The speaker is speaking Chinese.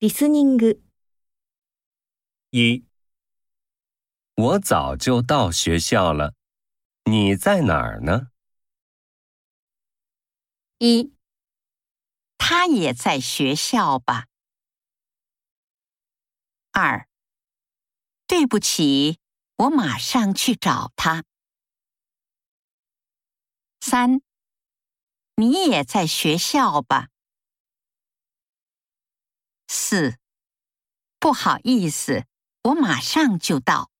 リスニング、一，我早就到学校了，你在哪儿呢？一，他也在学校吧？二，对不起，我马上去找他。三，你也在学校吧？ 四，不好意思，我马上就到。